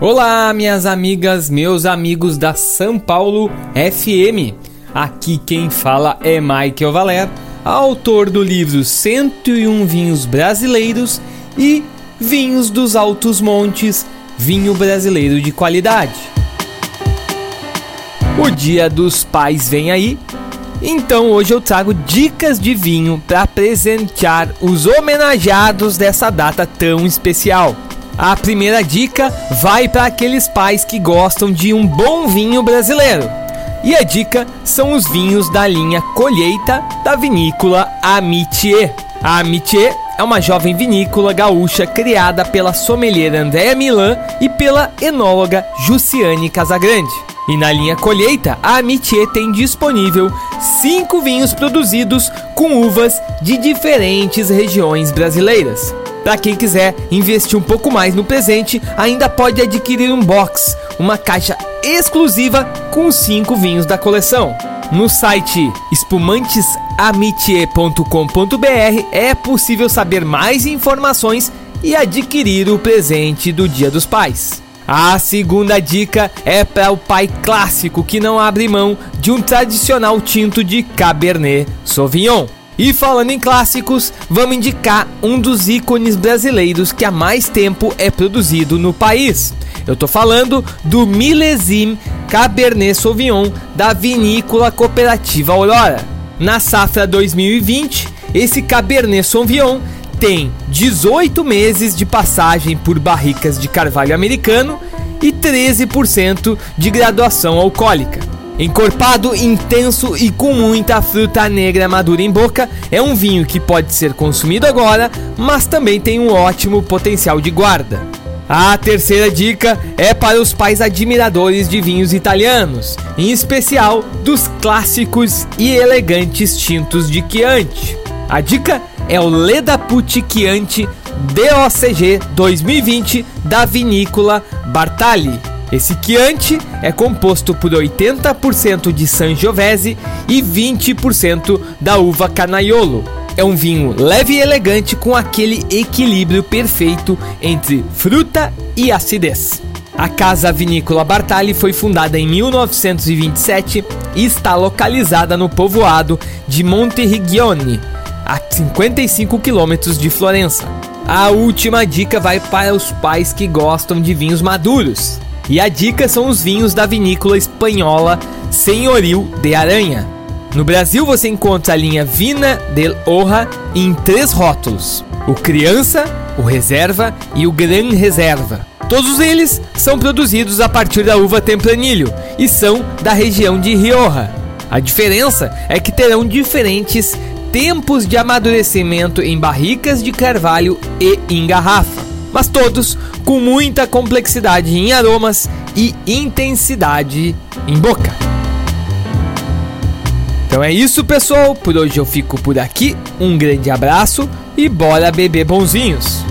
Olá, minhas amigas, meus amigos da São Paulo FM. Aqui quem fala é Michael Valer, autor do livro 101 Vinhos Brasileiros e Vinhos dos Altos Montes, vinho brasileiro de qualidade. O Dia dos Pais vem aí, então hoje eu trago dicas de vinho para presentear os homenageados dessa data tão especial. A primeira dica vai para aqueles pais que gostam de um bom vinho brasileiro. E a dica são os vinhos da linha Colheita da vinícola Amitié. A Amitié é uma jovem vinícola gaúcha criada pela sommelier Andréa Milan e pela enóloga Jussiane Casagrande. E na linha Colheita, a Amitié tem disponível cinco vinhos produzidos com uvas de diferentes regiões brasileiras. Para quem quiser investir um pouco mais no presente, ainda pode adquirir um box, uma caixa exclusiva com cinco vinhos da coleção. No site espumantesamitier.com.br é possível saber mais informações e adquirir o presente do Dia dos Pais. A segunda dica é para o pai clássico que não abre mão de um tradicional tinto de Cabernet Sauvignon. E falando em clássicos, vamos indicar um dos ícones brasileiros que há mais tempo é produzido no país. Eu tô falando do Milésime Cabernet Sauvignon da Vinícola Cooperativa Aurora. Na safra 2020, esse Cabernet Sauvignon tem 18 meses de passagem por barricas de carvalho americano e 13% de graduação alcoólica. Encorpado, intenso e com muita fruta negra madura em boca, é um vinho que pode ser consumido agora, mas também tem um ótimo potencial de guarda. A terceira dica é para os pais admiradores de vinhos italianos, em especial dos clássicos e elegantes tintos de Chianti. A dica é o Leda Pucci Chianti DOCG 2020 da vinícola Bartali. Esse Chianti é composto por 80% de Sangiovese e 20% da uva Canaiolo. É um vinho leve e elegante com aquele equilíbrio perfeito entre fruta e acidez. A Casa Vinícola Bartali foi fundada em 1927 e está localizada no povoado de Monteriggioni, a 55 quilômetros de Florença. A última dica vai para os pais que gostam de vinhos maduros. E a dica são os vinhos da vinícola espanhola Senhoril de Aranha. No Brasil você encontra a linha Vina del Orra em três rótulos: o Criança, o Reserva e o Gran Reserva. Todos eles são produzidos a partir da uva Tempranilho e são da região de Rioja. A diferença é que terão diferentes tempos de amadurecimento em barricas de carvalho e em garrafa mas todos com muita complexidade em aromas e intensidade em boca. Então é isso, pessoal. Por hoje eu fico por aqui. Um grande abraço e bora beber bonzinhos.